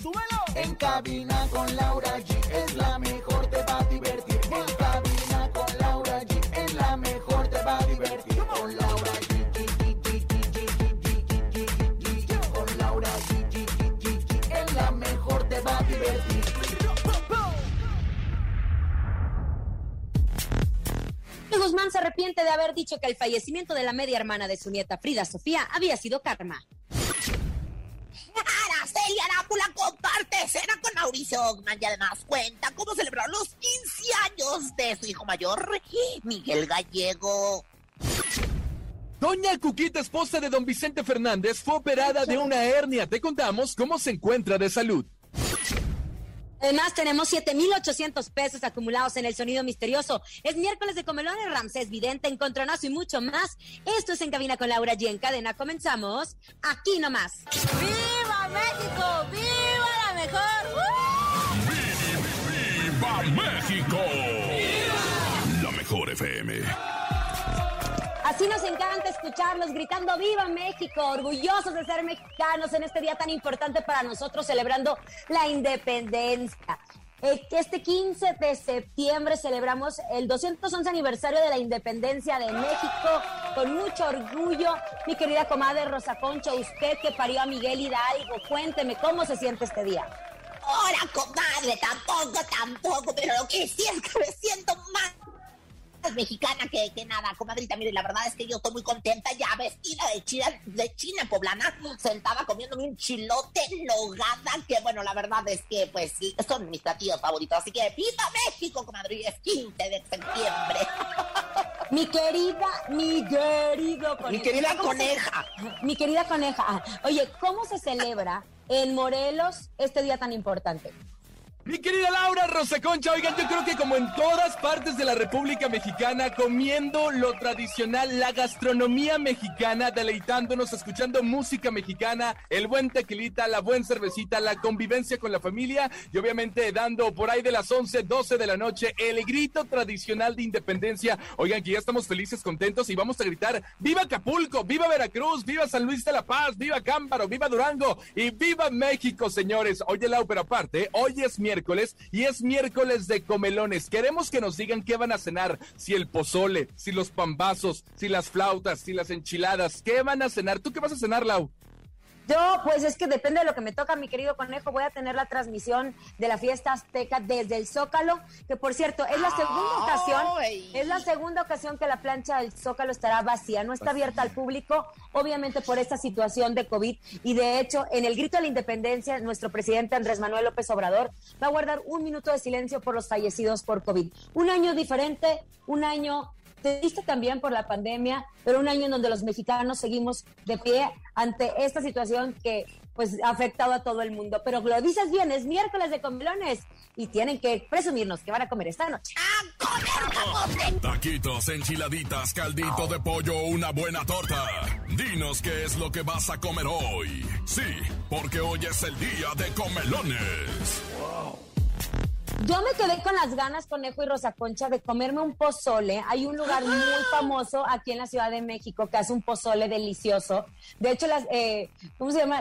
¡Súbelo! En cabina con Laura G es la mejor, te va a divertir. En cabina con Laura G es la mejor, te va a divertir. Con Laura G. Guzmán se arrepiente de haber dicho que el fallecimiento de la media hermana de su nieta Frida Sofía había sido karma. Araceli Arámbula comparte escena con Mauricio Ogman y además cuenta cómo celebró los 15 años de su hijo mayor, Miguel Gallego. Doña Cuquita, esposa de don Vicente Fernández, fue operada de una hernia. Te contamos cómo se encuentra de salud. Además, tenemos 7,800 pesos acumulados en el sonido misterioso. Es miércoles de comelones, Ramsés Vidente, Encontronazo y mucho más. Esto es En Cabina con Laura G. En cadena comenzamos aquí nomás. ¡Viva México! ¡Viva la mejor! ¡Viva México! La mejor FM. Así nos encanta escucharlos gritando ¡Viva México! Orgullosos de ser mexicanos en este día tan importante para nosotros, celebrando la independencia. Eh, Este 15 de septiembre celebramos el 211 aniversario de la independencia de México con mucho orgullo. Mi querida comadre Rosa Concha, usted que parió a Miguel Hidalgo, cuénteme cómo se siente este día. Ahora, comadre, tampoco, tampoco, pero lo que sí es que me siento más mexicana que, que nada, comadrita. Mire, la verdad es que yo estoy muy contenta ya vestida de china, de china poblana, sentada comiéndome un chilote en nogada, que bueno, la verdad es que pues sí, son mis platillos favoritos. Así que ¡Viva México, comadre! Es 15 de septiembre. Mi querida, mi querido conejo. Mi querida ¿Cómo se- coneja. Mi querida coneja. Oye, ¿cómo se celebra en Morelos este día tan importante? Mi querida Laura Rosa Concha, oigan, yo creo que como en todas partes de la República Mexicana, comiendo lo tradicional, la gastronomía mexicana, deleitándonos, escuchando música mexicana, el buen tequilita, la buen cervecita, la convivencia con la familia y obviamente dando por ahí de las 11, 12 de la noche el grito tradicional de independencia. Oigan, que ya estamos felices, contentos y vamos a gritar ¡Viva Acapulco! ¡Viva Veracruz! ¡Viva San Luis de la Paz! ¡Viva Cámbaro! ¡Viva Durango! ¡Y viva México, señores! Oye, Lau, pero aparte, hoy es miércoles y es miércoles de comelones. Queremos que nos digan qué van a cenar. Si el pozole, si los pambazos, si las flautas, si las enchiladas. ¿Qué van a cenar? ¿Tú qué vas a cenar, Lau? Yo, pues es que depende de lo que me toca, mi querido conejo. Voy a tener la transmisión de la fiesta azteca desde el Zócalo, que por cierto, es la segunda ocasión, es la segunda ocasión que la plancha del Zócalo estará vacía, no está abierta al público, obviamente por esta situación de COVID. Y de hecho, en el grito de la independencia, nuestro presidente Andrés Manuel López Obrador va a guardar un minuto de silencio por los fallecidos por COVID. Un año diferente, un año triste también por la pandemia, pero un año en donde los mexicanos seguimos de pie ante esta situación que pues ha afectado a todo el mundo. Pero lo dices bien, es miércoles de comelones y tienen que presumirnos que van a comer esta noche. Taquitos, enchiladitas, caldito de pollo, una buena torta. Dinos qué es lo que vas a comer hoy. Sí, porque hoy es el día de comelones. Yo me quedé con las ganas, Conejo y Rosa Concha, de comerme un pozole. Hay un lugar muy famoso aquí en la Ciudad de México que hace un pozole delicioso. De hecho, las, eh, ¿cómo se llama?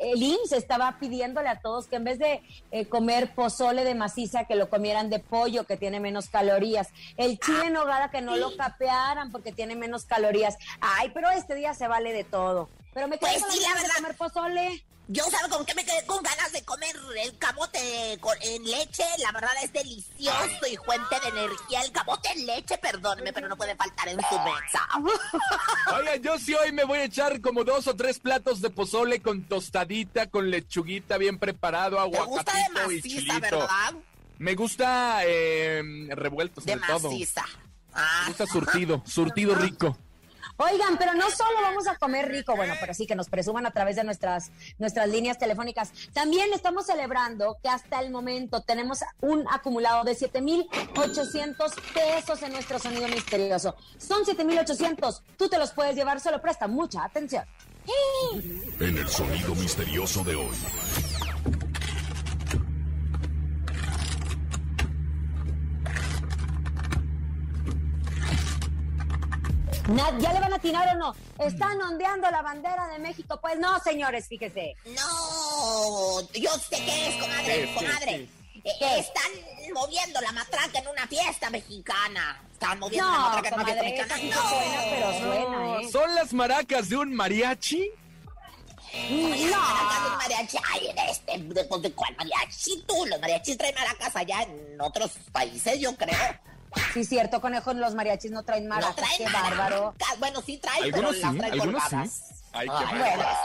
El IMSS estaba pidiéndole a todos que en vez de eh, comer pozole de maciza, que lo comieran de pollo, que tiene menos calorías. El chile en nogada, que no lo capearan porque tiene menos calorías. Ay, pero este día se vale de todo. Pero me quedé Pues con sí, las la de comer pozole. Yo, ¿sabe con qué me quedé con ganas de comer el camote con- en leche? La verdad es delicioso y fuente de energía. El camote en leche, perdóneme, pero no puede faltar en su mesa. Oiga, yo sí hoy me voy a echar como dos o tres platos de pozole con tostadita, con lechuguita bien preparado, Te gusta de aguacatito y maciza, chilito. ¿verdad? Me gusta eh, revuelto De sobre todo. maciza. Me Ah, gusta surtido, surtido rico. Oigan, pero no solo vamos a comer rico, bueno, pero sí que nos presuman a través de nuestras, nuestras líneas telefónicas. También estamos celebrando que hasta el momento tenemos un acumulado de 7,800 pesos en nuestro sonido misterioso. Son 7,800. Tú te los puedes llevar, solo presta mucha atención. En el sonido misterioso de hoy. ¿Ya le van a atinar o no? ¿Están ondeando la bandera de México? Pues no, señores, fíjese. No, yo sé qué es, comadre, Sí. Eh. Están moviendo la matraca en una fiesta mexicana. Están moviendo la No, matraca en una fiesta mexicana. sí suena, pero suena, ¿eh? ¿Son las maracas de un mariachi? Las maracas de un mariachi. Ay, en este, ¿de, pues, ¿de cuál mariachi tú? Los mariachis traen maracas allá en otros países, yo creo. Sí, cierto, conejo, los mariachis no traen No maracas, traen qué maracas. bárbaro. Bueno, sí traen, Algunos pero las sí, traen algunos colgadas. sí. Ay, qué Ay, bárbaro. Bueno,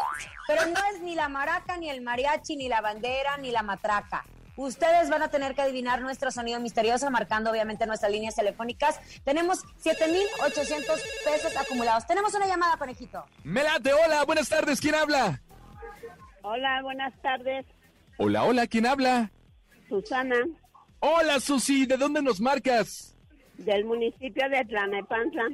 pero no es ni la maraca, ni el mariachi, ni la bandera, ni la matraca. Ustedes van a tener que adivinar nuestro sonido misterioso, marcando obviamente nuestras líneas telefónicas. Tenemos 7,800 pesos acumulados. Tenemos una llamada, conejito. Melate, hola, buenas tardes, ¿quién habla? Hola, buenas tardes. Hola, hola, ¿quién habla? Susana, Hola, Susi, ¿de dónde nos marcas? Del municipio de Tlanepantla.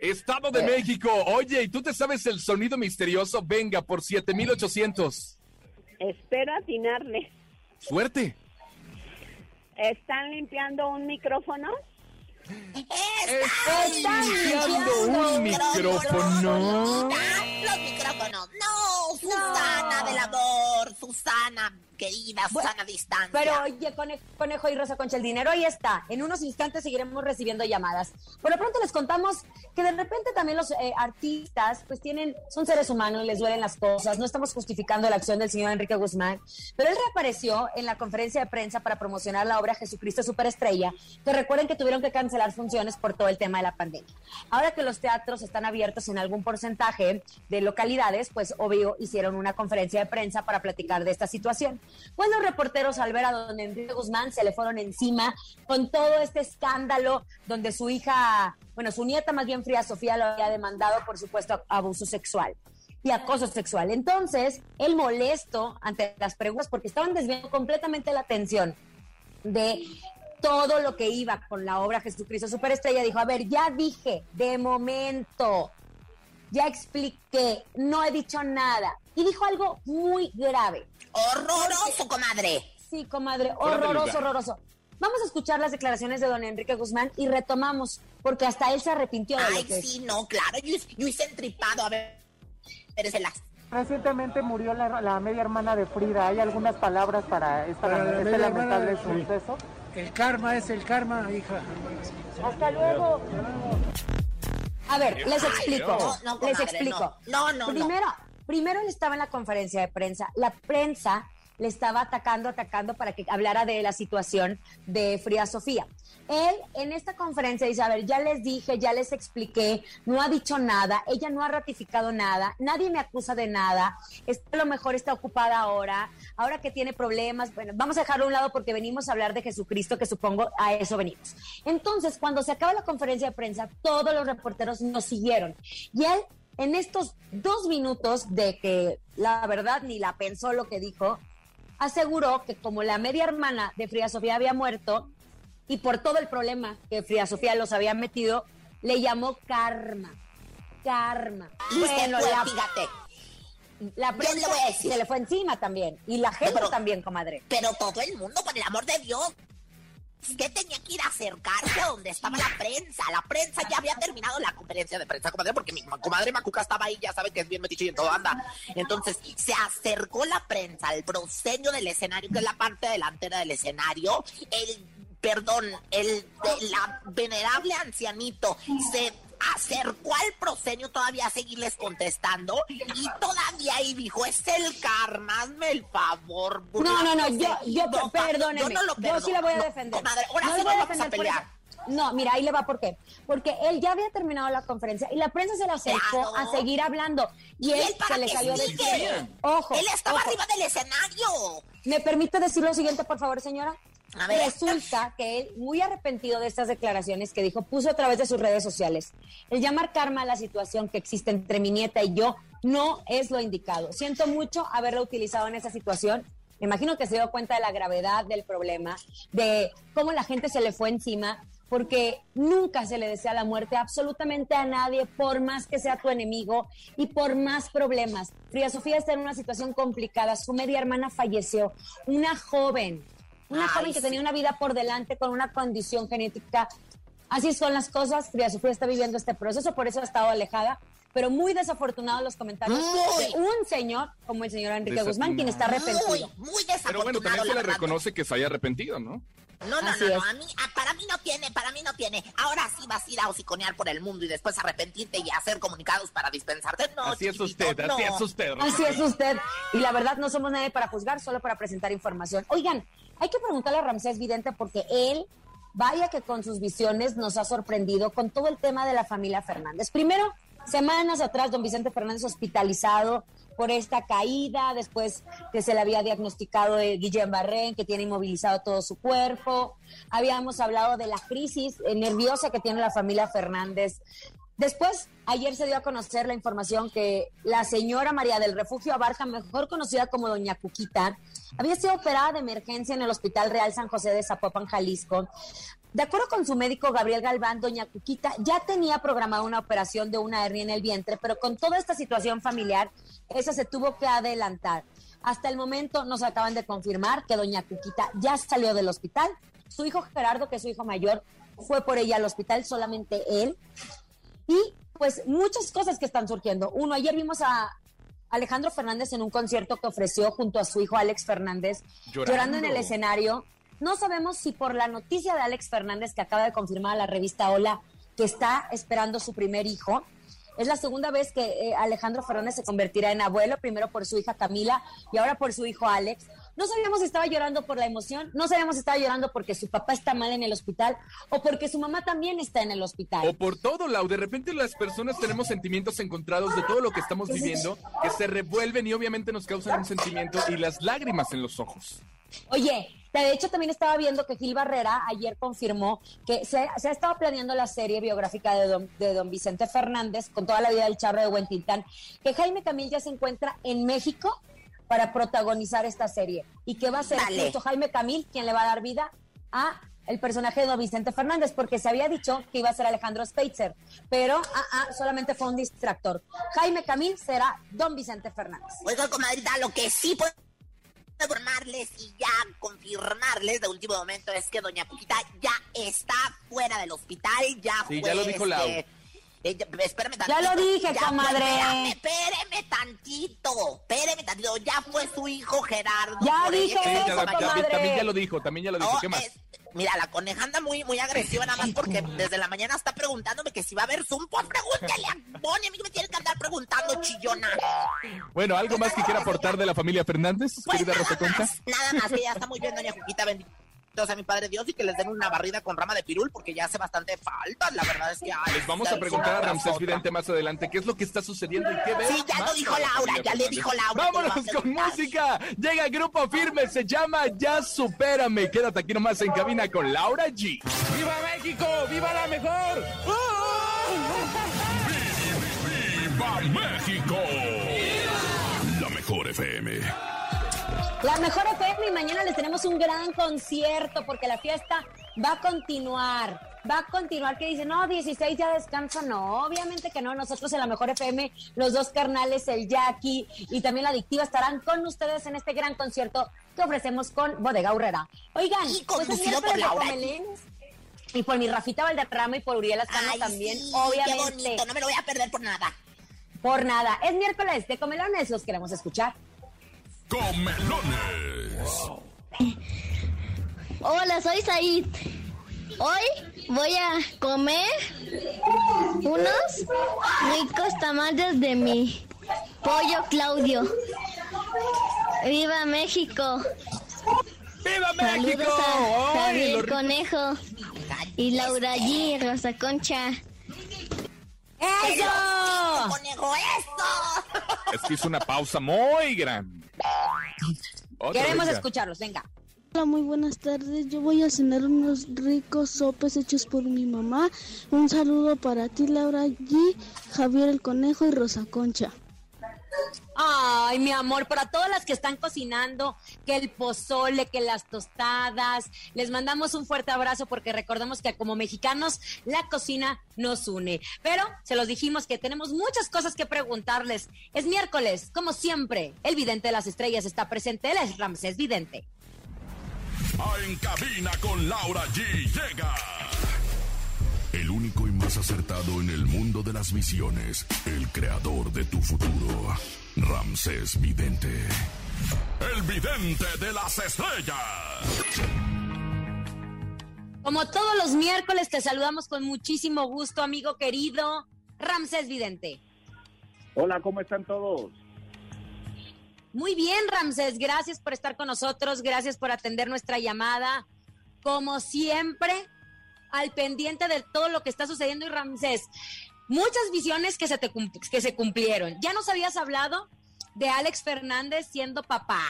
Estado de México. Oye, ¿y tú te sabes el sonido misterioso? Venga, por 7800. Espero atinarle. Suerte. ¿Están limpiando un micrófono? Están limpiando un micrófono. Los micrófonos. No, Susana del amor. Susana, querida, Susana distancia. Pero oye, Cone- Conejo y Rosa Concha, el dinero ahí está. En unos instantes seguiremos recibiendo llamadas. Por lo pronto les contamos que de repente también los eh, artistas pues tienen, son seres humanos, les duelen las cosas. No estamos justificando la acción del señor Enrique Guzmán, pero él reapareció en la conferencia de prensa para promocionar la obra Jesucristo Superestrella, que recuerden que tuvieron que cancelar funciones por todo el tema de la pandemia. Ahora que los teatros están abiertos en algún porcentaje de localidades, pues obvio hicieron una conferencia de prensa para platicar de esta situación. Pues los reporteros al ver a don Enrique Guzmán se le fueron encima con todo este escándalo donde su hija, bueno, su nieta más bien Fría Sofía lo había demandado por supuesto abuso sexual y acoso sexual. Entonces, él molesto ante las preguntas porque estaban desviando completamente la atención de todo lo que iba con la obra Jesucristo Superestrella, dijo, a ver, ya dije, de momento, ya expliqué, no he dicho nada. Y dijo algo muy grave. Horroroso, comadre. Sí, comadre, horroroso, horroroso. Vamos a escuchar las declaraciones de don Enrique Guzmán y retomamos, porque hasta él se arrepintió de Ay, lo que sí, no, claro. Yo, yo hice entripado. A ver, espérenselas. Recientemente murió la, la media hermana de Frida. ¿Hay algunas palabras para, esta- Para la este lamentable de- sí. suceso? El karma es el karma, hija. Hasta luego. A ver, les explico. No, no, les explico. no, no. Primero, primero él estaba en la conferencia de prensa. La prensa le estaba atacando, atacando para que hablara de la situación de Frida Sofía. Él en esta conferencia dice, a ver, ya les dije, ya les expliqué, no ha dicho nada, ella no ha ratificado nada, nadie me acusa de nada, a lo mejor está ocupada ahora, ahora que tiene problemas, bueno, vamos a dejarlo a un lado porque venimos a hablar de Jesucristo, que supongo a eso venimos. Entonces, cuando se acaba la conferencia de prensa, todos los reporteros nos siguieron. Y él, en estos dos minutos de que la verdad ni la pensó lo que dijo, aseguró que como la media hermana de Frida Sofía había muerto y por todo el problema que Frida Sofía los había metido, le llamó karma. Karma. Y se Bueno, fue, la, fíjate. la prensa le voy a decir. se le fue encima también. Y la gente Pero- también, comadre. Pero todo el mundo, por el amor de Dios. Que tenía que ir a acercarse a donde estaba la prensa? La prensa ya había terminado la conferencia de prensa, comadre, porque mi comadre Macuca estaba ahí, ya sabe que es bien metiche y en todo anda. Entonces, se acercó la prensa al proscenio del escenario, que es la parte delantera del escenario. El, perdón, el de la venerable ancianito se acercó al proscenio todavía a seguirles contestando y todavía ahí dijo, es el karma, hazme el favor. No, no, no, yo, yo, No, perdóneme. Yo no lo Yo sí la voy a defender. No, comadre, ahora No sí la voy nos a vamos a defender por pelear. eso. No, mira, ahí le va por qué. Porque él ya había terminado la conferencia y la prensa se le acercó Claro. a seguir hablando. Y, ¿Y él él para se le salió del? Ojo. Él estaba ojo. arriba del escenario. ¿Me permite decir lo siguiente, por favor, señora? A ver. Resulta que él, muy arrepentido de estas declaraciones que dijo, puso a través de sus redes sociales, el llamar karma a la situación que existe entre mi nieta y yo no es lo indicado. Siento mucho haberlo utilizado en esa situación. Me imagino que se dio cuenta de la gravedad del problema, de cómo la gente se le fue encima, porque nunca se le desea la muerte absolutamente a nadie, por más que sea tu enemigo y por más problemas. Frida Sofía está en una situación complicada. Su media hermana falleció, una joven, una Ay, joven que sí. tenía una vida por delante con una condición genética. Así son las cosas. Frida Sofía está viviendo este proceso, por eso ha estado alejada. Pero muy desafortunados los comentarios Muy. de un señor como el señor Enrique. Guzmán, quien está arrepentido. Muy, muy desafortunado. Pero bueno, también se le reconoce que se haya arrepentido, ¿no? No, no, Así no, no, a mí, a- para mí no tiene, para mí no tiene. Ahora sí vas a ir a hociconear por el mundo y después arrepentirte y hacer comunicados para dispensarte. No, así es usted, no. así es usted. Así es usted. Y la verdad, no somos nadie para juzgar, solo para presentar información. Oigan, hay que preguntarle a Ramsés Vidente porque él, vaya que con sus visiones nos ha sorprendido con todo el tema de la familia Fernández. Primero, semanas atrás, don Vicente Fernández hospitalizado por esta caída, después que se le había diagnosticado eh, Guillén Barrén, que tiene inmovilizado todo su cuerpo. Habíamos hablado de la crisis eh, nerviosa que tiene la familia Fernández. Después, ayer se dio a conocer la información que la señora María del Refugio Abarca, mejor conocida como Doña Cuquita, había sido operada de emergencia en el Hospital Real San José de Zapopan, Jalisco. De acuerdo con su médico Gabriel Galván, Doña Cuquita ya tenía programada una operación de una hernia en el vientre, pero con toda esta situación familiar, esa se tuvo que adelantar. Hasta el momento nos acaban de confirmar que Doña Cuquita ya salió del hospital. Su hijo Gerardo, que es su hijo mayor, fue por ella al hospital, solamente él. Y pues muchas cosas que están surgiendo. Uno, ayer vimos a Alejandro Fernández en un concierto que ofreció junto a su hijo Alex Fernández, Llorando. llorando, en el escenario. No sabemos si por la noticia de Alex Fernández que acaba de confirmar a la revista Hola que está esperando su primer hijo. Es la segunda vez que eh, Alejandro Fernández se convertirá en abuelo, primero por su hija Camila y ahora por su hijo Alex. No sabíamos si estaba llorando por la emoción, no sabíamos si estaba llorando porque su papá está mal en el hospital o porque su mamá también está en el hospital. O por todo, Lau. De repente las personas tenemos sentimientos encontrados de todo lo que estamos viviendo, que se revuelven y obviamente nos causan un sentimiento y las lágrimas en los ojos. Oye, de hecho también estaba viendo que Gil Barrera ayer confirmó que se, se ha estado planeando la serie biográfica de don, de don Vicente Fernández con toda la vida del charro de Huentitán, que Jaime Camil ya se encuentra en México para protagonizar esta serie y que va a ser Dale. justo Jaime Camil quien le va a dar vida a el personaje de don Vicente Fernández, porque se había dicho que iba a ser Alejandro Speitzer, pero ah, ah, solamente fue un distractor. Jaime Camil será don Vicente Fernández. Oiga, comadrita, lo que sí puedo informarles y ya confirmarles de último momento es que doña Cuquita ya está fuera del hospital, ya Sí, fue, ya lo dijo Lau. este, eh, ya- espérame Ya lo dije, ya comadre. Espérame, espérame tantito, espérame tantito, ya fue su hijo Gerardo. Ya por dije ella, Sí, que eso, ya, también, comadre. también ya lo dijo, también ya lo dijo. No, ¿Qué más? es- mira, la coneja anda muy, muy agresiva nada más porque desde la mañana está preguntándome que si va a haber Zoom. Pues pregúntale a Bonnie, a mí que me tiene que andar preguntando, chillona. Bueno, ¿algo más que quiera aportar de la familia Fernández, Pues querida nada más, nada más, que ya está muy bien, doña Juquita, bendito sea mi padre Dios, y que les den una barrida con rama de pirul, porque ya hace bastante falta, la verdad es que... ay, Les vamos a preguntar a Ramsés Vidente más adelante qué es lo que está sucediendo y qué ve. Sí, ya lo dijo Laura, ya le dijo Laura a Vámonos con música. Llega Grupo Firme, se llama Ya Supérame. Quédate aquí nomás en cabina con Laura G. ¡Viva México! ¡Viva la mejor! ¡Viva México! La mejor FM. La mejor FM y mañana les tenemos un gran concierto porque la fiesta va a continuar. Va a continuar que dicen, no, 16 ya descanso. No, obviamente que no. Nosotros en la mejor FM, los dos carnales, el Jackie y también la adictiva estarán con ustedes en este gran concierto que ofrecemos con Bodega Urrera. Oigan, Y pues miércoles de. Comelens. Y por mi Rafita Valderrama y por Uriel Ascano Ay, también, sí, obviamente. Qué bonito, no me lo voy a perder por nada. Por nada. Es miércoles de Comelones, los queremos escuchar. Comelones. Hola, soy Said. Hoy voy a comer unos ricos tamales de mi pollo Claudio. ¡Viva México! ¡Viva México! Saludos a ¡Ay, Javier lo! Conejo y Laura G. Rosa Concha. ¡Eso! ¡Conejo, eso! Es que hizo una pausa muy grande. Queremos venga. escucharlos, venga. Hola, muy buenas tardes. Yo voy a cenar unos ricos sopes hechos por mi mamá. Un saludo para ti, Laura G, Javier el Conejo y Rosa Concha. Ay, mi amor, para todas las que están cocinando, que el pozole, que las tostadas, les mandamos un fuerte abrazo porque recordemos que como mexicanos la cocina nos une. Pero se los dijimos que tenemos muchas cosas que preguntarles. Es miércoles, como siempre, el vidente de las estrellas está presente, él es Ramsés Vidente. Ah, En cabina con Laura G. Llega. El único y más acertado en el mundo de las visiones. El creador de tu futuro. Ramsés Vidente. El vidente de las estrellas. Como todos los miércoles, te saludamos con muchísimo gusto, amigo querido, Ramsés Vidente. Hola, ¿cómo están todos? Muy bien, Ramsés, gracias por estar con nosotros, gracias por atender nuestra llamada. Como siempre, al pendiente de todo lo que está sucediendo y Ramsés, muchas visiones que se, te que se cumplieron. Ya nos habías hablado de Alex Fernández siendo papá.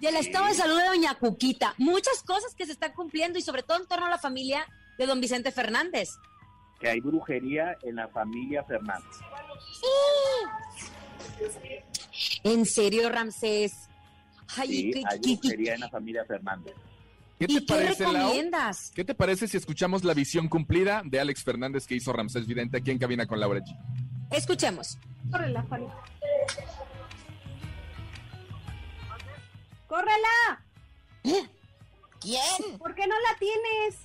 Del estado de salud de Doña Cuquita. Muchas cosas que se están cumpliendo y sobre todo en torno a la familia de don Vicente Fernández. Que hay brujería en la familia Fernández. En serio, Ramsés. Ay, Sí, ¿qué- hay brujería en la familia Fernández. ¿Qué te ¿Y qué parece, Lau? recomiendas? ¿Qué te parece si escuchamos la visión cumplida de Alex Fernández que hizo Ramsés Vidente aquí en cabina con Laura G? Escuchemos. Córrela, Juanita. ¡Córrela! ¿Quién? ¿Por qué no la tienes?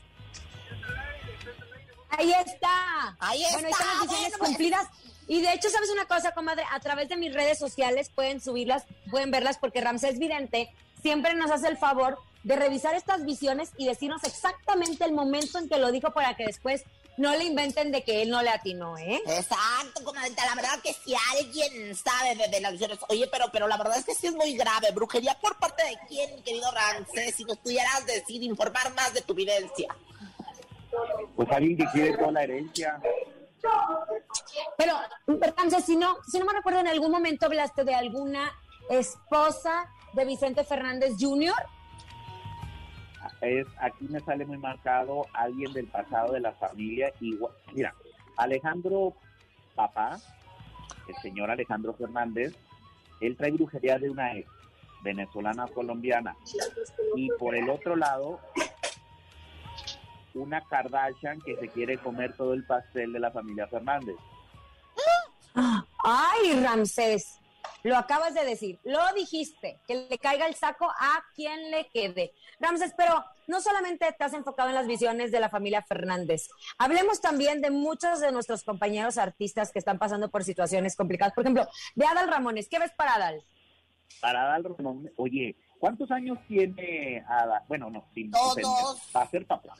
Ahí está. Ahí Bueno, ahí está, están las visiones bueno, pues. cumplidas. Y de hecho, ¿sabes una cosa, comadre? A través de mis redes sociales pueden subirlas, pueden verlas, porque Ramsés Vidente siempre nos hace el favor de revisar estas visiones y decirnos exactamente el momento en que lo dijo para que después no le inventen de que él no le atinó, ¿eh? Exacto, comadrita, la verdad que si alguien sabe de, de las visiones, oye, pero, pero la verdad es que sí es muy grave. Brujería por parte de quién, querido Ramsés, si nos pudieras decir, informar más de tu vivencia. Pues alguien que quiere toda la herencia. Pero, Ramsés, si no, si no me recuerdo, en algún momento hablaste de alguna esposa de Vicente Fernández Jr. Es, aquí me sale muy marcado alguien del pasado de la familia. Igual, mira, Alejandro Papá, el señor Alejandro Fernández, él trae brujería de una ex venezolana colombiana. Y por el otro lado, una Kardashian que se quiere comer todo el pastel de la familia Fernández. Ay, Ramsés, lo acabas de decir, lo dijiste, que le caiga el saco a quien le quede. Ramsés, pero no solamente te has enfocado en las visiones de la familia Fernández, hablemos también de muchos de nuestros compañeros artistas que están pasando por situaciones complicadas. Por ejemplo, de Adal Ramones, ¿qué ves para Adal? Para dar Ramón, oye, ¿cuántos años tiene Ada? Bueno, no, sin Todos. Va a ser papá.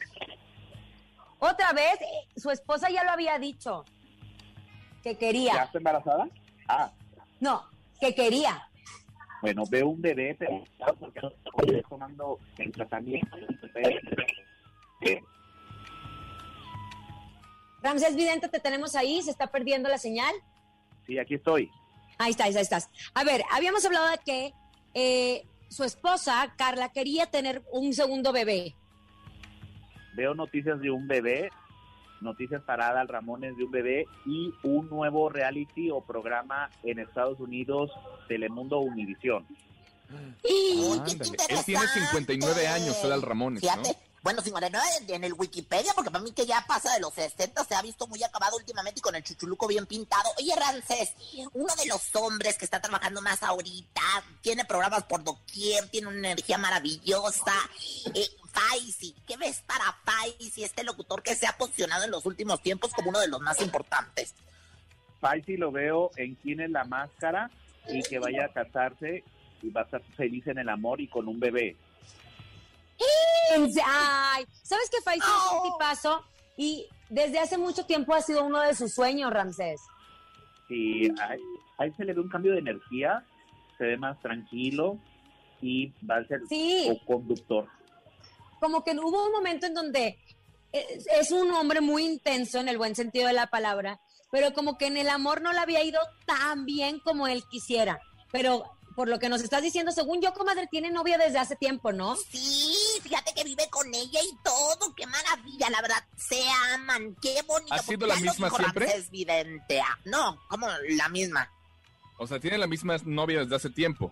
Otra vez, su esposa ya lo había dicho, que ¿Ya quería. está embarazada? Ah, No, que quería. bueno, veo un bebé, pero porque no estoy tomando el tratamiento. Eh, Ramsés Vidente, te tenemos ahí, se está perdiendo la señal. Sí, aquí estoy. Ahí estás, ahí estás. A ver, habíamos hablado de que eh, su esposa, Carla, quería tener un segundo bebé. Veo noticias de un bebé, noticias para Adal Ramones de un bebé y un nuevo reality o programa en Estados Unidos, Telemundo Univisión. Ándale, Él tiene 59 años, Adal Ramones, ¿no? Fíjate, bueno, 59 en, en el Wikipedia, porque para mí que ya pasa de los 60, se ha visto muy acabado últimamente y con el chuchuluco bien pintado. Oye, Ramsés, uno de los hombres que está trabajando más ahorita, tiene programas por doquier, tiene una energía maravillosa. Eh, Faisy, ¿qué ves para Faisy, este locutor que se ha posicionado en los últimos tiempos como uno de los más importantes? Faisy lo veo en quién es la máscara y que vaya a casarse y va a estar feliz en el amor y con un bebé. Ay, ¿sabes qué Faisal es un tipazo? Y desde hace mucho tiempo ha sido uno de sus sueños, Ramsés. Ahí, ahí se le ve un cambio de energía, se ve más tranquilo y va a ser Sí. conductor. Como que hubo un momento en donde es, es un hombre muy intenso en el buen sentido de la palabra, pero como que en el amor no le había ido tan bien como él quisiera. Pero por lo que nos estás diciendo, según yo, comadre, tiene novia desde hace tiempo, ¿no? Sí, fíjate que vive con ella y todo, qué maravilla, la verdad, se aman, qué bonito. ¿Ha sido porque la misma siempre? Ramsés Vidente. Ah, No, como la misma. O sea, tiene la misma novia desde hace tiempo.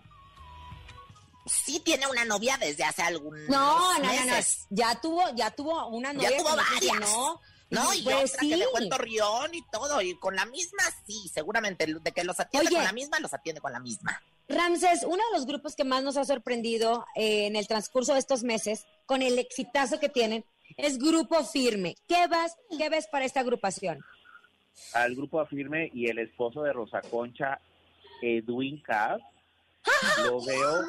Sí tiene una novia desde hace algún No, no, no, no. Ya tuvo, ya tuvo una novia. Ya tuvo no varias. funcionó. No, y pues otra sí. que dejó en Torreón y todo, y con la misma, sí, seguramente, de que los atiende Oye. con la misma, los atiende con la misma. Ramses, uno de los grupos que más nos ha sorprendido eh, en el transcurso de estos meses, con el exitazo que tienen, es Grupo Firme. ¿Qué vas, qué ves para esta agrupación? Al grupo Afirme y el esposo de Rosa Concha, Edwin Cass, lo veo,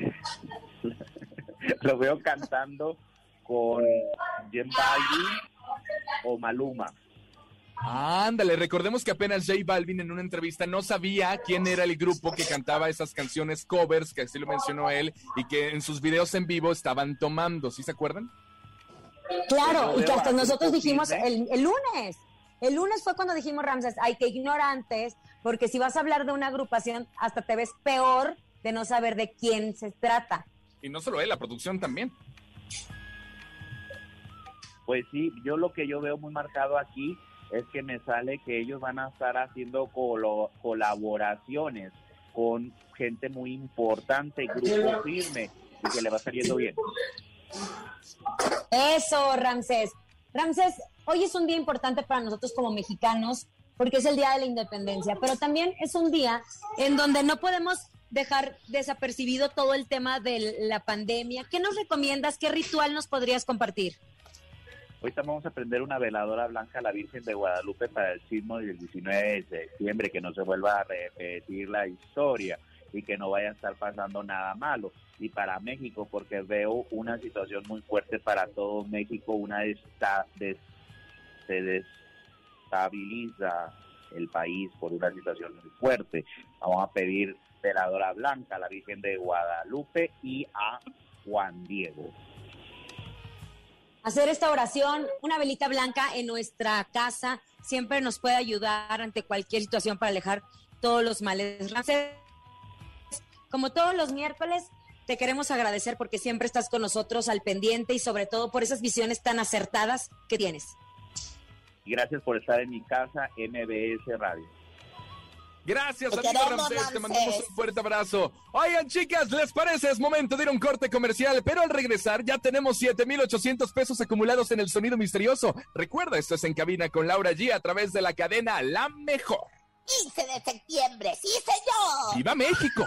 lo veo cantando con Balvin o Maluma. Ándale, recordemos que apenas J Balvin en una entrevista no sabía quién era el grupo que cantaba esas canciones covers, que así lo mencionó él, y que en sus videos en vivo estaban tomando, ¿sí se acuerdan? Claro, y que hasta a nosotros dijimos el, el lunes. El lunes fue cuando dijimos, Ramses, ay, que ignorantes, porque si vas a hablar de una agrupación, hasta te ves peor de no saber de quién se trata. Y no solo él, la producción también. Pues sí, yo lo que yo veo muy marcado aquí es que me sale que ellos van a estar haciendo colo- colaboraciones con gente muy importante, grupo firme, y que le va saliendo bien. Eso, Ramsés. Ramsés, hoy es un día importante para nosotros como mexicanos porque es el Día de la Independencia, pero también es un día en donde no podemos dejar desapercibido todo el tema de la pandemia. ¿Qué nos recomiendas? ¿Qué ritual nos podrías compartir? Ahorita vamos a prender una veladora blanca a la Virgen de Guadalupe para el sismo del 19 de septiembre, que no se vuelva a repetir la historia y que no vaya a estar pasando nada malo. Y para México, porque veo una situación muy fuerte para todo México, una esta, des- se destabiliza el país por una situación muy fuerte. Vamos a pedir veladora blanca a la Virgen de Guadalupe y a Juan Diego. Hacer esta oración, una velita blanca en nuestra casa, siempre nos puede ayudar ante cualquier situación para alejar todos los males. Como todos los miércoles, te queremos agradecer porque siempre estás con nosotros al pendiente y sobre todo por esas visiones tan acertadas que tienes. Gracias por estar en mi casa, MBS Radio. Gracias, amigo queremos, Ramsés. Te Ramsés. mandamos un fuerte abrazo. Oigan, chicas, ¿les parece? Es momento de ir a un corte comercial, pero al regresar ya tenemos 7,800 pesos acumulados en el sonido misterioso. Recuerda, esto es En Cabina con Laura G a través de la cadena La Mejor. 15 de septiembre, sí señor. ¡Viva México!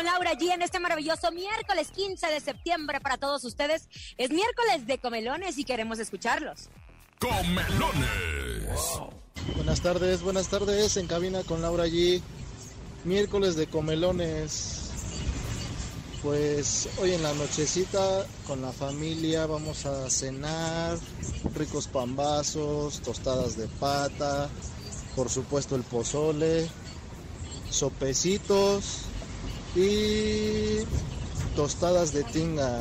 con Laura G en este maravilloso miércoles 15 de septiembre para todos ustedes. Es miércoles de comelones y queremos escucharlos. Comelones. Buenas tardes, buenas tardes, en cabina con Laura G. Miércoles de comelones. Pues hoy en la nochecita con la familia vamos a cenar, ricos pambazos, tostadas de pata, por supuesto el pozole, sopecitos y tostadas de tinga.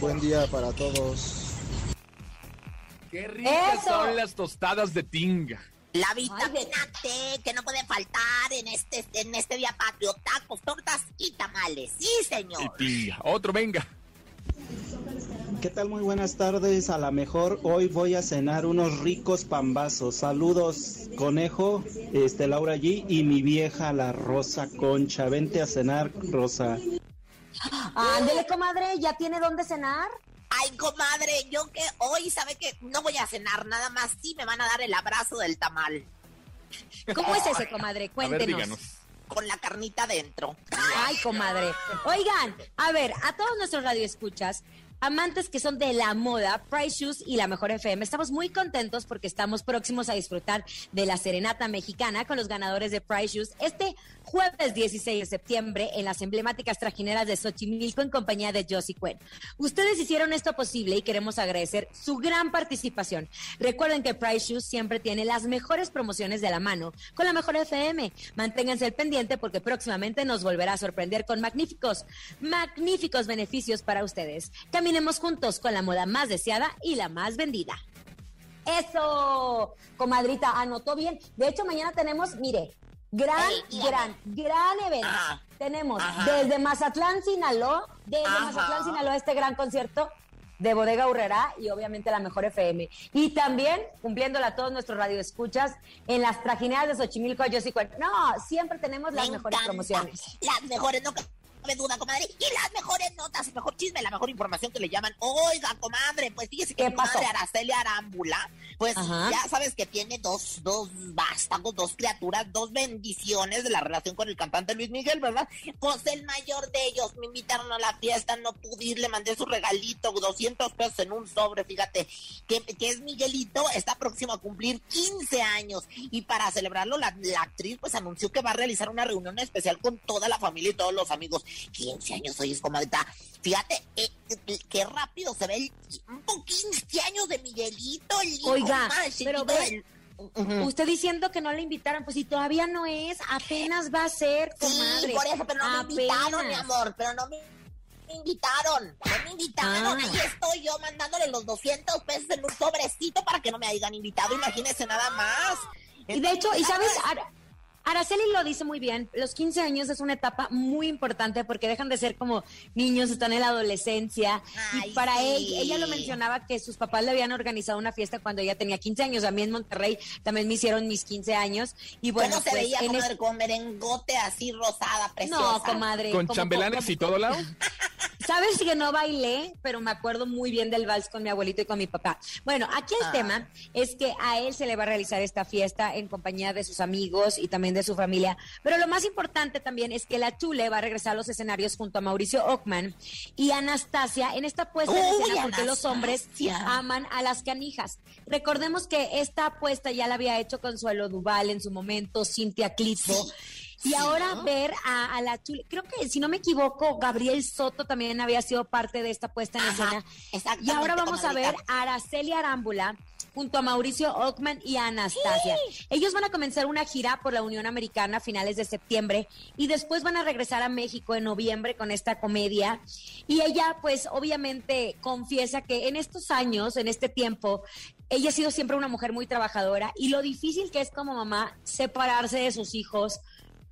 Buen día para todos. ¡Qué ricas ¡Eso! son las tostadas de tinga! La vitamina T que no puede faltar en este, en este día patrio. Tacos, tortas y tamales. Sí, Y señor. tinga. Otro, venga. ¿Qué tal? Muy buenas tardes. A la mejor hoy voy a cenar unos ricos pambazos. Saludos, conejo, este Laura G y mi vieja la Rosa Concha. Vente a cenar, Rosa. Ándele, comadre, ¿ya tiene dónde cenar? Ay, comadre, yo que hoy sabe que no voy a cenar nada más. Sí me van a dar el abrazo del tamal. ¿Cómo es ese, comadre? Cuéntenos. Con la carnita dentro. Ay, comadre. Oigan, a ver, a todos nuestros radioescuchas, amantes que son de la moda, Price Shoes y la Mejor FM. Estamos muy contentos porque estamos próximos a disfrutar de la serenata mexicana con los ganadores de Price Shoes este jueves 16 de septiembre en las emblemáticas trajineras de Xochimilco en compañía de Josie Cuen. Ustedes hicieron esto posible y queremos agradecer su gran participación. Recuerden que Price Shoes siempre tiene las mejores promociones de la mano con la Mejor FM. Manténganse al pendiente porque próximamente nos volverá a sorprender con magníficos, magníficos beneficios para ustedes. Caminemos juntos con la moda más deseada y la más vendida. Eso, comadrita, anotó bien. De hecho, mañana tenemos, mire, gran, gran, gran evento. tenemos desde Mazatlán, Sinaloa, desde Mazatlán, Sinaloa, este gran concierto de Bodega Urrera y obviamente la mejor FM. Y también cumpliéndola a todos nuestros radioescuchas en las trajineras de Xochimilco, yo sí No, siempre tenemos las mejores promociones. Las mejores, no cabe duda, comadre. Y las mejores notas, el mejor chisme, la mejor información que le llaman. Oiga, comadre, pues fíjese que mi madre Araceli Arámbula, pues ya sabes que tiene dos, dos vástagos, dos criaturas, dos bendiciones de la relación con el cantante Luis Miguel, ¿verdad? Pues el mayor de ellos me invitaron a la fiesta, no pude ir, le mandé su regalito, 200 pesos en un sobre, fíjate, que, que es Miguelito, está próximo a cumplir 15 años. Y para celebrarlo, la, la actriz pues anunció que va a realizar una reunión especial con toda la familia y todos los amigos. 15 años hoy es. Fíjate eh, eh, qué rápido se ve el tiempo. 15 años de Miguelito. El hijo Oiga, más pero ve, usted diciendo que no le invitaron, pues si todavía no es, apenas va a ser, comadre. Sí, por eso, pero no me invitaron, mi amor, pero no me me invitaron, no me invitaron, Ah. ahí estoy yo mandándole los 200 pesos en un sobrecito para que no me hayan invitado, imagínese nada más. Y de hecho, y sabes, Ara- Araceli lo dice muy bien, los 15 años es una etapa muy importante porque dejan de ser como niños, están en la adolescencia. y para sí. ella, ella lo mencionaba que sus papás le habían organizado una fiesta cuando ella tenía 15 años. A mí en Monterrey también me hicieron mis 15 años. Y bueno, ¿Cómo se pues, veía, en es- con merengote así rosada, preciosa? No, comadre. ¿Con como- chambelanes como- y todo, Lau? Sabes que no bailé, pero me acuerdo muy bien del vals con mi abuelito y con mi papá. Bueno, aquí el Ah. tema es que a él se le va a realizar esta fiesta en compañía de sus amigos y también de su familia. Pero lo más importante también es que la Chule va a regresar a los escenarios junto a Mauricio Ockman y Anastasia en esta puesta en escena porque los hombres aman a las canijas. Recordemos que esta apuesta ya la había hecho Consuelo Duval en su momento, Cintia Clitbo. Y ahora ver a, a la Chule, creo que si no me equivoco, Gabriel Soto también había sido parte de esta puesta en escena. Y ahora vamos a ver a Araceli Arámbula junto a Mauricio Ockman y a Anastasia. Ellos van a comenzar una gira por la Unión Americana a finales de septiembre y después van a regresar a México en noviembre con esta comedia. Y ella, pues, obviamente confiesa que en estos años, en este tiempo, ella ha sido siempre una mujer muy trabajadora y lo difícil que es como mamá separarse de sus hijos.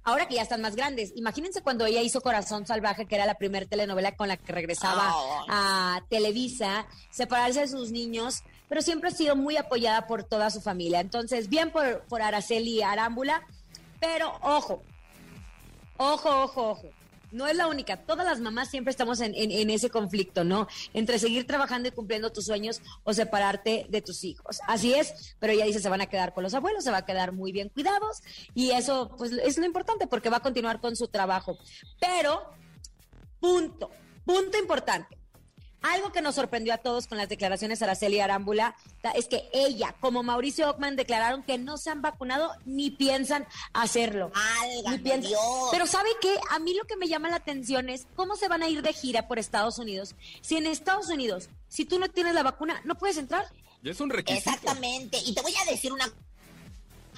Ahora que ya están más grandes, imagínense cuando ella hizo Corazón Salvaje, que era la primera telenovela con la que regresaba a Televisa, separarse de sus niños, pero siempre ha sido muy apoyada por toda su familia. Entonces, bien por, por Araceli Arámbula, pero ojo, ojo, ojo, ojo. No es la única, todas las mamás siempre estamos en, en- ese conflicto, ¿no? Entre seguir trabajando y cumpliendo tus sueños o separarte de tus hijos. Así es, pero ella dice se van a quedar con los abuelos, se va a quedar muy bien cuidados y eso pues es lo importante porque va a continuar con su trabajo. Pero, punto, punto importante. Algo que nos sorprendió a todos con las declaraciones de Araceli Arámbula es que ella, como Mauricio Ockman, declararon que no se han vacunado ni piensan hacerlo. Ni piensan- Dios. Pero ¿sabe qué? A mí lo que me llama la atención es cómo se van a ir de gira por Estados Unidos. Si en Estados Unidos, si tú no tienes la vacuna, no puedes entrar. Es un requisito. Exactamente. Y te voy a decir una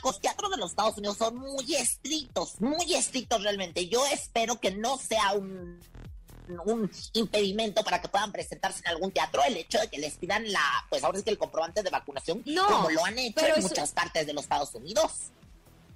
los teatros de los Estados Unidos son muy estrictos, muy estrictos realmente. Yo espero que no sea un, un impedimento para que puedan presentarse en algún teatro el hecho de que les pidan la, pues ahora es que el comprobante de vacunación, No, como lo han hecho en muchas partes de los Estados Unidos.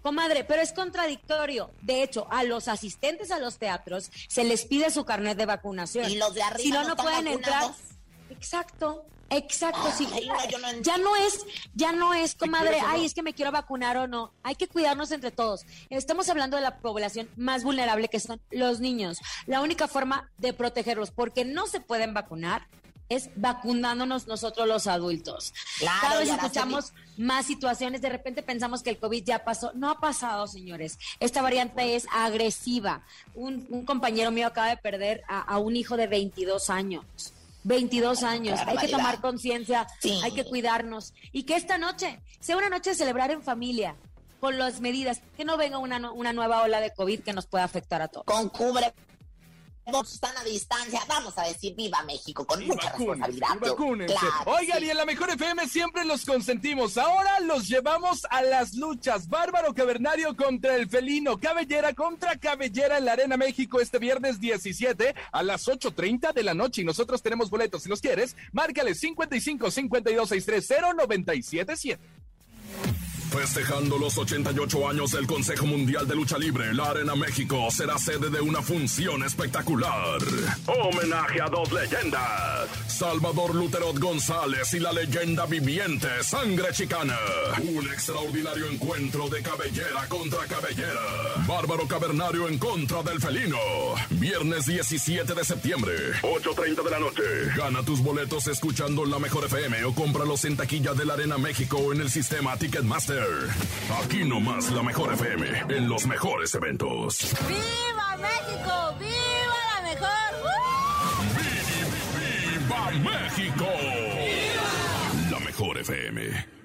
Comadre, pero es contradictorio. De hecho, a los asistentes a los teatros se les pide su carnet de vacunación. Y los de arriba si no, no no pueden entrar. vacunados. Exacto, exacto, sí. Ay, no, yo no ya no es, ya no es, comadre, ay, es que me quiero vacunar o no. Hay que cuidarnos entre todos. Estamos hablando de la población más vulnerable que son los niños. La única forma de protegerlos, porque no se pueden vacunar, es vacunándonos nosotros los adultos. Claro, Cada vez escuchamos más situaciones, de repente pensamos que el COVID ya pasó. No ha pasado, señores. Esta variante es agresiva. Un, un compañero mío acaba de perder a, a un hijo de 22 años. 22 años. Hay que tomar conciencia, hay que cuidarnos. Y que esta noche sea una noche de celebrar en familia, con las medidas, que no venga una, una nueva ola de COVID que nos pueda afectar a todos. Con cubre. Están a distancia, vamos a decir viva México con mucha responsabilidad. Y vacúnense. Claro, Oigan, sí. y en la mejor FM siempre los consentimos. Ahora los llevamos a las luchas. Bárbaro Cavernario contra el felino. Cabellera contra Cabellera en la Arena México este viernes 17 a las 8.30 de la noche. Y nosotros tenemos boletos. Si los quieres, márcale 55 52 630 977. Festejando los 88 años del Consejo Mundial de Lucha Libre, la Arena México será sede de una función espectacular. Homenaje a dos leyendas. Salvador Luterot González y la leyenda viviente Sangre Chicana. Un extraordinario encuentro de cabellera contra cabellera. Bárbaro Cavernario en contra del felino. Viernes 17 de septiembre, 8.30 de la noche. Gana tus boletos escuchando la mejor FM o cómpralos en taquilla de la Arena México o en el sistema Ticketmaster. Aquí nomás la mejor FM, en los mejores eventos. ¡Viva México! ¡Viva la mejor! ¡Viva México! La mejor FM.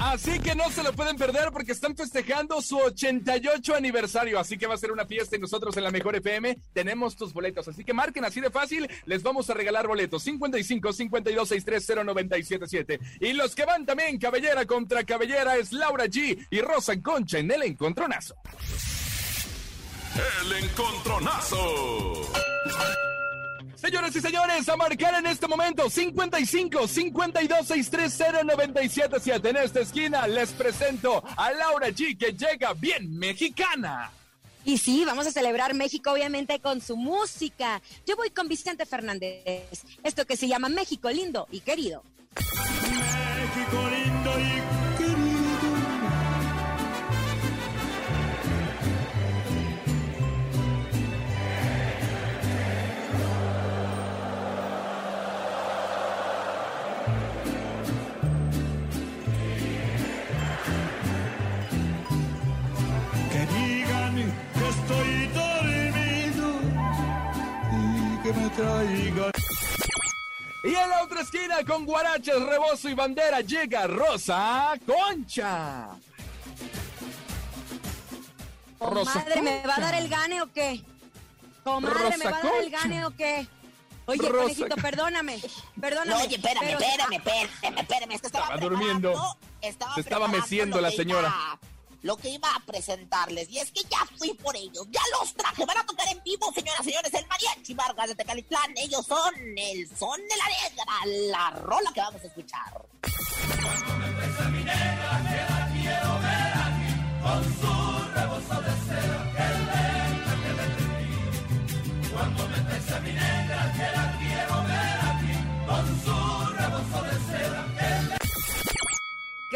Así que no se lo pueden perder porque están festejando su 88 aniversario. Así que va a ser una fiesta y nosotros en la Mejor FM tenemos tus boletos. Así que marquen así de fácil, les vamos a regalar boletos. 55 52 630 977. Y los que van también, cabellera contra cabellera, es Laura G y Rosa Concha en el encontronazo. El encontronazo. Señoras y señores, a marcar en este momento 55 52 630 977. En esta esquina les presento a Laura G que llega bien mexicana. Y sí, vamos a celebrar México obviamente con su música. Yo voy con Vicente Fernández. Esto que se llama México lindo y querido. México lindo y que me traigan. Y en la otra esquina, con guaraches, rebozo y bandera, llega Rosa Concha. Rosa Comadre, ¿me va a dar el gane o qué? Comadre, ¿me va a dar el Concha. gane o qué? Oye, Rosa conejito, perdóname. Perdóname. No, oye, espérame, pero- espérame, espérame, espérame. Es que estaba, Estaba durmiendo. preparando- Estaba Se estaba preparando meciendo lo lo que iba a presentarles. Y es que ya fui por ellos. Ya los traje. Van a tocar en vivo, señoras y señores. El Mariachi Vargas de Tecalitlán. Ellos son el son de la negra. La rola que vamos a escuchar. Con su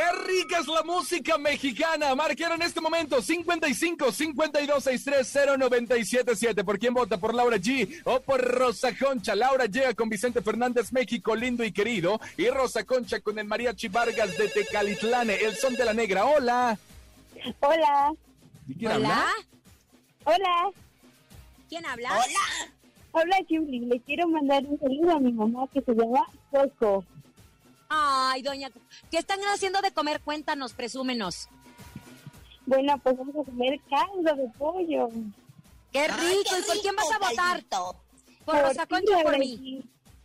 ¡Qué rica es la música mexicana! Marquen en este momento 55 52 630 977. ¿Por quién vota? ¿Por Laura G o por Rosa Concha? Laura llega con Vicente Fernández, México lindo y querido. Y Rosa Concha con el Mariachi Vargas de Tecalitlane, el son de la negra. ¡Hola! Hola. ¿Y quién Hola. habla? Hola. ¿Quién habla? Hola. Hola, Kimberly. Le quiero mandar un saludo a mi mamá que se llama Coco. Ay, doña, ¿qué están haciendo de comer? Cuéntanos, presúmenos. Bueno, pues vamos a comer caldo de pollo. ¡Qué Ay, rico! qué ¿Y por quién vas a votar? caldito. ¿Por Por Rosa ti, Concha o por Laura mí?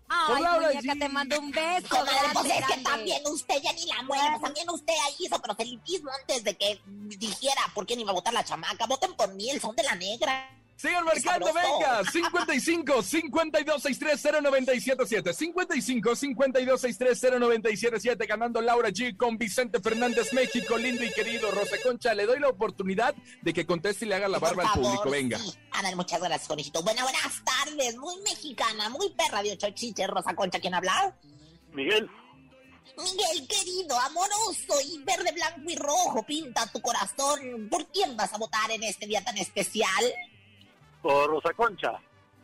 Ay, G. te mando un beso. Comadre, pues grande, es que también usted ya ni la mueve, pues también usted ahí hizo proselitismo antes de que dijera por quién iba a votar la chamaca. Voten por mí, el son de la negra. Sigan marcando, venga. 55 52 630 977. 55 52 630 977. Ganando Laura G con Vicente Fernández, México lindo y querido. Rosa Concha, le doy la oportunidad de que conteste y le haga la barba al público. Venga. sí. Ándale, muchas gracias, conejito. Bueno, buenas tardes. Muy mexicana, muy perra de ocho chiches. Rosa Concha, ¿quién habla? Miguel, Miguel, querido, amoroso y verde, blanco y rojo, pinta tu corazón. ¿Por quién vas a votar en este día tan especial? Por Rosa Concha.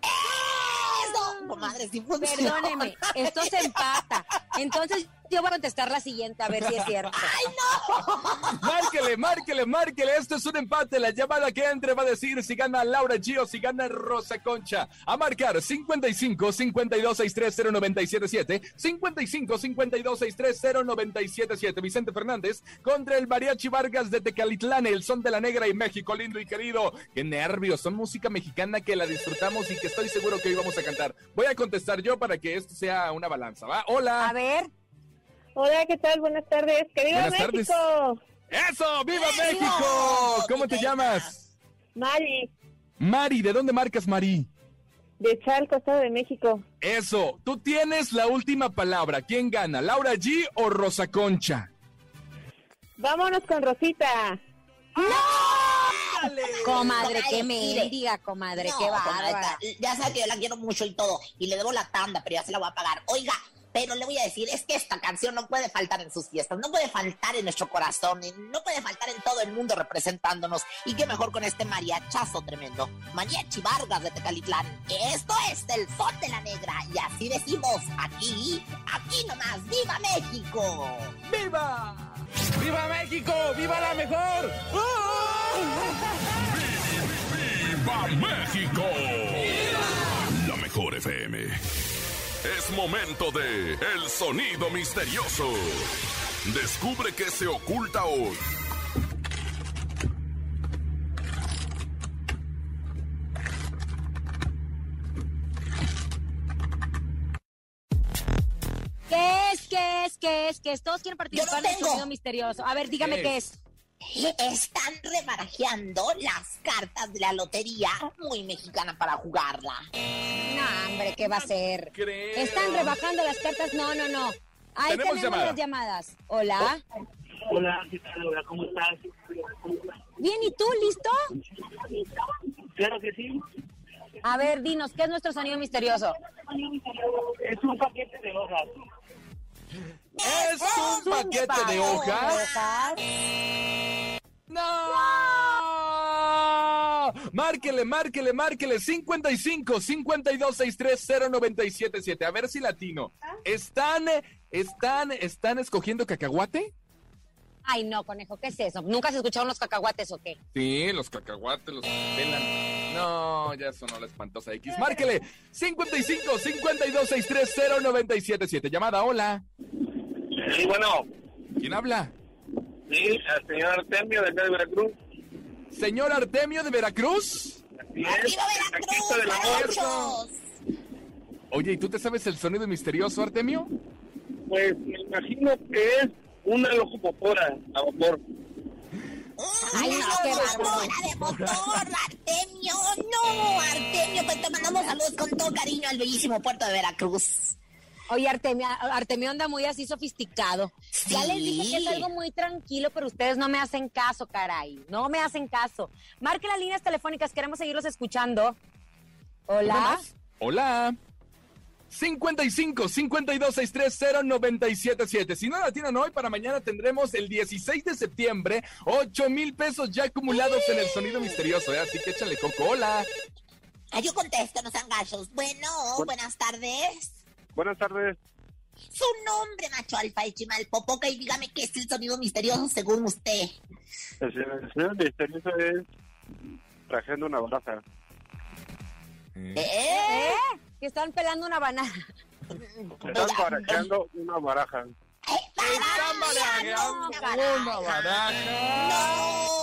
¡Eso! comadre, sí funciona. Perdóneme, esto se empata. Entonces yo voy a contestar la siguiente a ver si es cierto. ¡Ay, no! Márquele, márquele, márquele. Esto es un empate. La llamada que entre va a decir si gana Laura G o si gana Rosa Concha. A marcar 55 52 63 0977 55 52 63 0977 Vicente Fernández contra el Mariachi Vargas de Tecalitlán, el son de la negra y México lindo y querido. Qué nervios, son música mexicana que la disfrutamos y que estoy seguro que hoy vamos a cantar. Voy a contestar yo para que esto sea una balanza, ¿va? Hola. A ver. Hola, ¿qué tal? Buenas tardes. ¡Que viva Buenas tardes. México! ¡Eso! ¡Viva México! ¿Cómo te llamas? Mari, Mari, ¿de dónde marcas Mari? de Chalco, Estado de México. Eso, tú tienes la última palabra. ¿Quién gana, Laura G o Rosa Concha? Vámonos con Rosita. Comadre, qué mire. mendiga, comadre, No, qué comadre, bárbara. Ya sabe que yo la quiero mucho y todo. Y le debo la tanda, pero ya se la voy a pagar. Oiga, pero le voy a decir, es que esta canción no puede faltar en sus fiestas, no puede faltar en nuestro corazón, no puede faltar en todo el mundo representándonos. Y qué mejor con este mariachazo tremendo. Mariachi Vargas de Tecalitlán. Esto es el son de la negra. Y así decimos, aquí, aquí nomás, ¡Viva México! ¡Viva! ¡Viva México! ¡Viva la mejor! ¡Viva México! La mejor FM. Es momento de El Sonido Misterioso. Descubre qué se oculta hoy. ¿Qué es? ¿Qué es? ¿Qué es? ¿Qué es? Todos quieren participar en el sonido misterioso. A ver, dígame ¿Qué qué es? Es. Están rebarajeando las cartas de la lotería, muy mexicana para jugarla. No, hombre, ¿qué va a ser? creo. Están rebajando las cartas. No, no, no. Ahí Tenemos tenemos, llamada. las llamadas. Hola. Hola, ¿qué tal, Laura? ¿Cómo estás? Bien, ¿y tú? ¿Listo? Claro que sí. A ver, dinos, ¿qué es nuestro sonido misterioso? Es un paquete de hojas. ¿Es un paquete de hojas? ¡No! Márquele, márquele, márquele. 55 52 63 0977. A ver si latino. ¿Están, están, están escogiendo cacahuate? Ay, no, conejo, ¿qué es eso? ¿Nunca has escuchado los cacahuates o qué? Sí, los cacahuates los pelan. No, ya sonó la espantosa X. Márquele. 55 52 63 0977. Llamada, hola. Sí, bueno, ¿Quién habla? sí, al señor Artemio de acá de Veracruz. Señor Artemio de Veracruz. Así es, ¡Viva taquito del amor. Veracruz! Oye, ¿y tú te sabes el sonido misterioso, Artemio? Pues me imagino que es una locomotora a vapor. ¡Ay, no, no, qué de motor, Artemio! ¡No, Artemio! Pues te mandamos saludos con todo cariño al bellísimo puerto de Veracruz. Oye, Artemio, Artemio anda muy así sofisticado. Ya les dije que es algo muy tranquilo, pero ustedes no me hacen caso, caray. No me hacen caso. Marque las líneas telefónicas, queremos seguirlos escuchando. ¿Una Hola. Hola. 55 52 630 977. Si no la tienen hoy, para mañana tendremos el 16 de septiembre 8 mil pesos ya acumulados en el sonido misterioso. ¿eh? Así que échale coco. Hola. Ah, yo contesto, no sean gachos. Bueno, buenas tardes. Buenas tardes. Su nombre, macho alfa y chimal popoca, y dígame qué es el sonido misterioso según usted. El señor misterioso es trayendo una baraja. ¿Eh? Que están pelando una banana. Están barajeando una baraja. Están barajeando una baraja. No,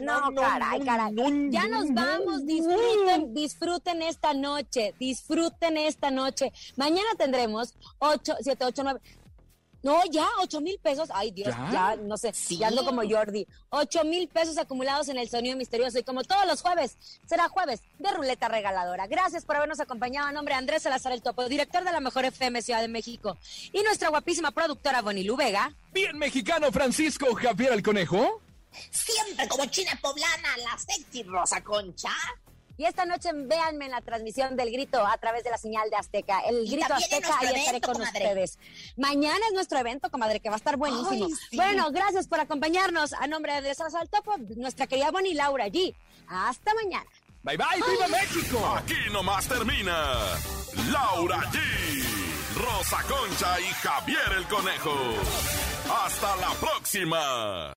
no, No, caray, caray. Ya nos vamos, disfruten, disfruten esta noche, disfruten esta noche. Mañana tendremos 8, 7, 8, 9. No, ya, 8 mil pesos. Ay, Dios, ¿Ya? ya, no sé, ya ando como Jordi. 8 mil pesos acumulados en el sonido misterioso. Y como todos los jueves, será jueves de ruleta regaladora. Gracias por habernos acompañado. A nombre de Andrés Salazar el Topo, director de la Mejor FM Ciudad de México. Y nuestra guapísima productora Bonnie Vega. Bien mexicano Francisco Javier el Conejo. Siempre como china poblana, la sexy Rosa Concha. Y esta noche véanme en la transmisión del grito a través de la señal de Azteca. El grito también Azteca, ahí estaré con comadre. ustedes. Mañana es nuestro evento, comadre, que va a estar buenísimo. Ay, sí. Bueno, gracias por acompañarnos. A nombre de Topo, nuestra querida Bonnie Laura G. Hasta mañana. Bye bye, viva México. Aquí nomás termina Laura G, Rosa Concha y Javier el Conejo. Hasta la próxima.